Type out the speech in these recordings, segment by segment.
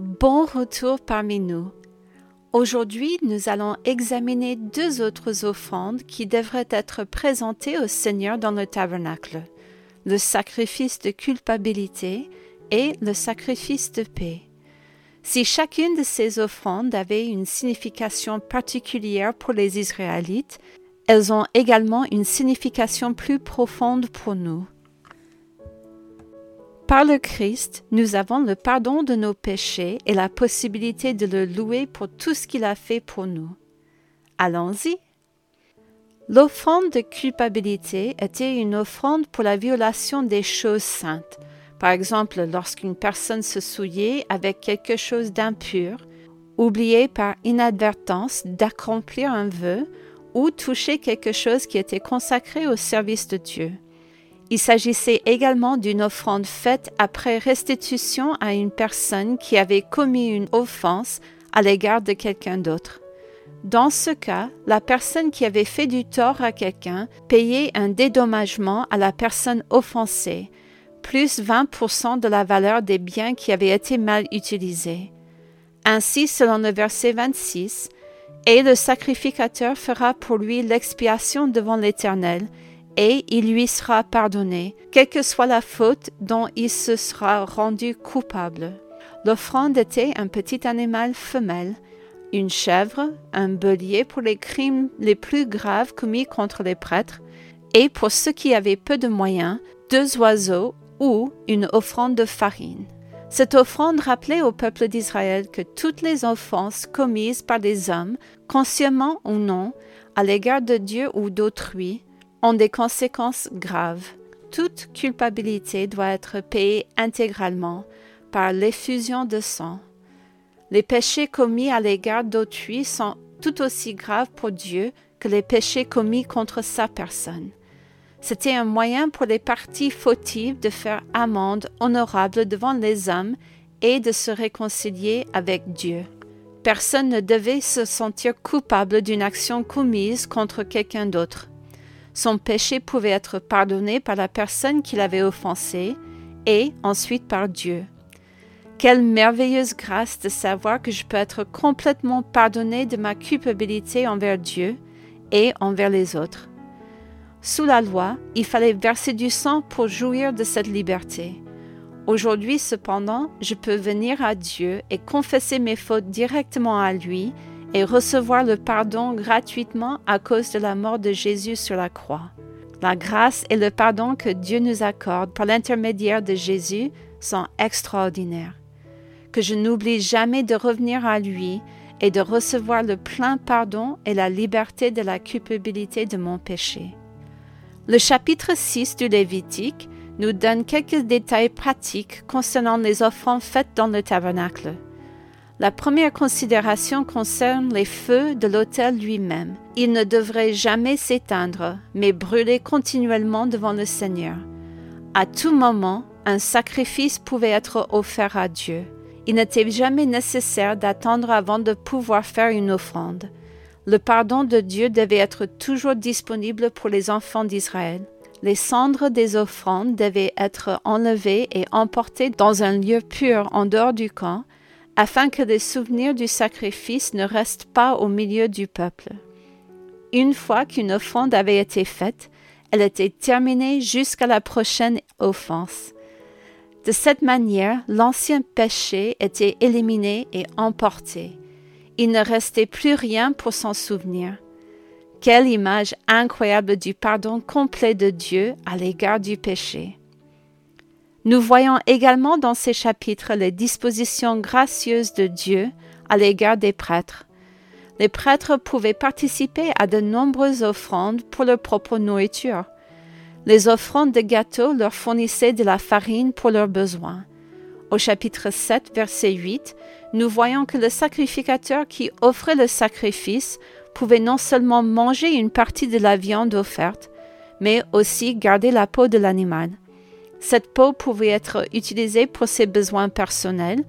Bon retour parmi nous. Aujourd'hui, nous allons examiner deux autres offrandes qui devraient être présentées au Seigneur dans le tabernacle, le sacrifice de culpabilité et le sacrifice de paix. Si chacune de ces offrandes avait une signification particulière pour les Israélites, elles ont également une signification plus profonde pour nous. Par le Christ, nous avons le pardon de nos péchés et la possibilité de le louer pour tout ce qu'il a fait pour nous. Allons-y. L'offrande de culpabilité était une offrande pour la violation des choses saintes. Par exemple, lorsqu'une personne se souillait avec quelque chose d'impur, oubliait par inadvertance d'accomplir un vœu ou touchait quelque chose qui était consacré au service de Dieu. Il s'agissait également d'une offrande faite après restitution à une personne qui avait commis une offense à l'égard de quelqu'un d'autre. Dans ce cas, la personne qui avait fait du tort à quelqu'un payait un dédommagement à la personne offensée, plus 20% de la valeur des biens qui avaient été mal utilisés. Ainsi, selon le verset 26, Et le sacrificateur fera pour lui l'expiation devant l'Éternel, et il lui sera pardonné, quelle que soit la faute dont il se sera rendu coupable. L'offrande était un petit animal femelle, une chèvre, un bélier pour les crimes les plus graves commis contre les prêtres, et pour ceux qui avaient peu de moyens, deux oiseaux ou une offrande de farine. Cette offrande rappelait au peuple d'Israël que toutes les offenses commises par des hommes, consciemment ou non, à l'égard de Dieu ou d'autrui, ont des conséquences graves. Toute culpabilité doit être payée intégralement par l'effusion de sang. Les péchés commis à l'égard d'autrui sont tout aussi graves pour Dieu que les péchés commis contre sa personne. C'était un moyen pour les parties fautives de faire amende honorable devant les hommes et de se réconcilier avec Dieu. Personne ne devait se sentir coupable d'une action commise contre quelqu'un d'autre. Son péché pouvait être pardonné par la personne qui l'avait offensé et ensuite par Dieu. Quelle merveilleuse grâce de savoir que je peux être complètement pardonné de ma culpabilité envers Dieu et envers les autres. Sous la loi, il fallait verser du sang pour jouir de cette liberté. Aujourd'hui, cependant, je peux venir à Dieu et confesser mes fautes directement à lui et recevoir le pardon gratuitement à cause de la mort de Jésus sur la croix. La grâce et le pardon que Dieu nous accorde par l'intermédiaire de Jésus sont extraordinaires. Que je n'oublie jamais de revenir à lui et de recevoir le plein pardon et la liberté de la culpabilité de mon péché. Le chapitre 6 du Lévitique nous donne quelques détails pratiques concernant les offrandes faites dans le tabernacle. La première considération concerne les feux de l'autel lui-même. Il ne devrait jamais s'éteindre, mais brûler continuellement devant le Seigneur. À tout moment, un sacrifice pouvait être offert à Dieu. Il n'était jamais nécessaire d'attendre avant de pouvoir faire une offrande. Le pardon de Dieu devait être toujours disponible pour les enfants d'Israël. Les cendres des offrandes devaient être enlevées et emportées dans un lieu pur en dehors du camp, afin que les souvenirs du sacrifice ne restent pas au milieu du peuple. Une fois qu'une offrande avait été faite, elle était terminée jusqu'à la prochaine offense. De cette manière, l'ancien péché était éliminé et emporté. Il ne restait plus rien pour s'en souvenir. Quelle image incroyable du pardon complet de Dieu à l'égard du péché. Nous voyons également dans ces chapitres les dispositions gracieuses de Dieu à l'égard des prêtres. Les prêtres pouvaient participer à de nombreuses offrandes pour leur propre nourriture. Les offrandes de gâteaux leur fournissaient de la farine pour leurs besoins. Au chapitre 7, verset 8, nous voyons que le sacrificateur qui offrait le sacrifice pouvait non seulement manger une partie de la viande offerte, mais aussi garder la peau de l'animal. Cette peau pouvait être utilisée pour ses besoins personnels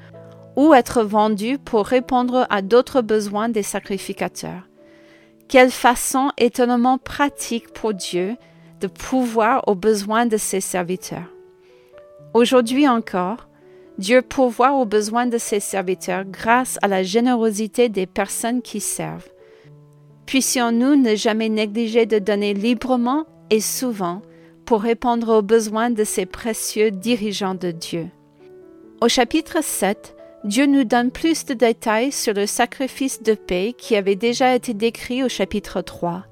ou être vendue pour répondre à d'autres besoins des sacrificateurs. Quelle façon étonnamment pratique pour Dieu de pouvoir aux besoins de ses serviteurs. Aujourd'hui encore, Dieu pourvoit aux besoins de ses serviteurs grâce à la générosité des personnes qui servent. Puissions-nous ne jamais négliger de donner librement et souvent pour répondre aux besoins de ces précieux dirigeants de Dieu. Au chapitre 7, Dieu nous donne plus de détails sur le sacrifice de paix qui avait déjà été décrit au chapitre 3.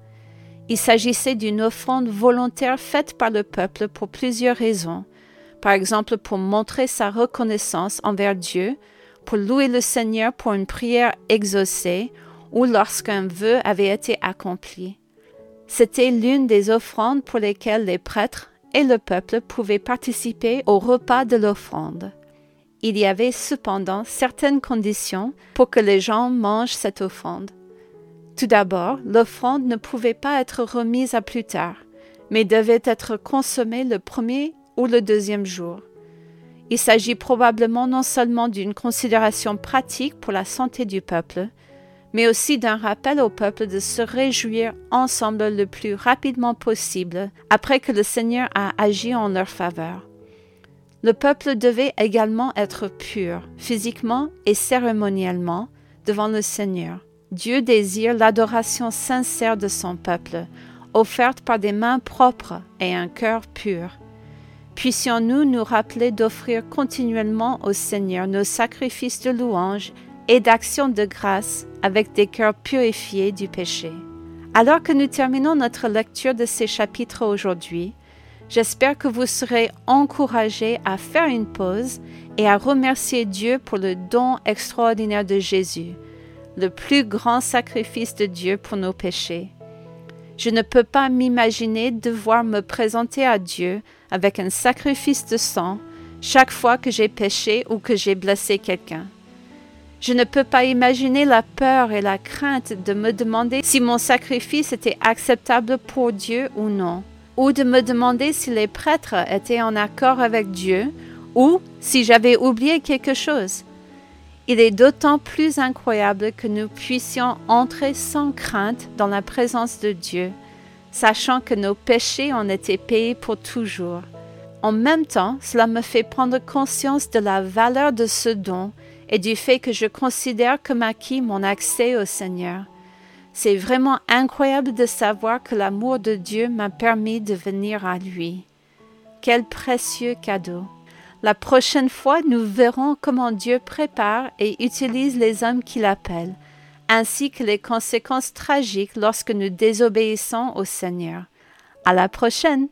Il s'agissait d'une offrande volontaire faite par le peuple pour plusieurs raisons, par exemple pour montrer sa reconnaissance envers Dieu, pour louer le Seigneur pour une prière exaucée ou lorsqu'un vœu avait été accompli. C'était l'une des offrandes pour lesquelles les prêtres et le peuple pouvaient participer au repas de l'offrande. Il y avait cependant certaines conditions pour que les gens mangent cette offrande. Tout d'abord, l'offrande ne pouvait pas être remise à plus tard, mais devait être consommée le premier ou le deuxième jour. Il s'agit probablement non seulement d'une considération pratique pour la santé du peuple, mais aussi d'un rappel au peuple de se réjouir ensemble le plus rapidement possible après que le Seigneur a agi en leur faveur. Le peuple devait également être pur, physiquement et cérémoniellement, devant le Seigneur. Dieu désire l'adoration sincère de son peuple, offerte par des mains propres et un cœur pur. Puissions-nous nous rappeler d'offrir continuellement au Seigneur nos sacrifices de louange et d'action de grâce avec des cœurs purifiés du péché. Alors que nous terminons notre lecture de ces chapitres aujourd'hui, j'espère que vous serez encouragés à faire une pause et à remercier Dieu pour le don extraordinaire de Jésus, le plus grand sacrifice de Dieu pour nos péchés. Je ne peux pas m'imaginer devoir me présenter à Dieu avec un sacrifice de sang chaque fois que j'ai péché ou que j'ai blessé quelqu'un. Je ne peux pas imaginer la peur et la crainte de me demander si mon sacrifice était acceptable pour Dieu ou non, ou de me demander si les prêtres étaient en accord avec Dieu, ou si j'avais oublié quelque chose. Il est d'autant plus incroyable que nous puissions entrer sans crainte dans la présence de Dieu, sachant que nos péchés ont été payés pour toujours. En même temps, cela me fait prendre conscience de la valeur de ce don et du fait que je considère comme acquis mon accès au Seigneur. C'est vraiment incroyable de savoir que l'amour de Dieu m'a permis de venir à lui. Quel précieux cadeau. La prochaine fois, nous verrons comment Dieu prépare et utilise les hommes qu'il appelle, ainsi que les conséquences tragiques lorsque nous désobéissons au Seigneur. À la prochaine!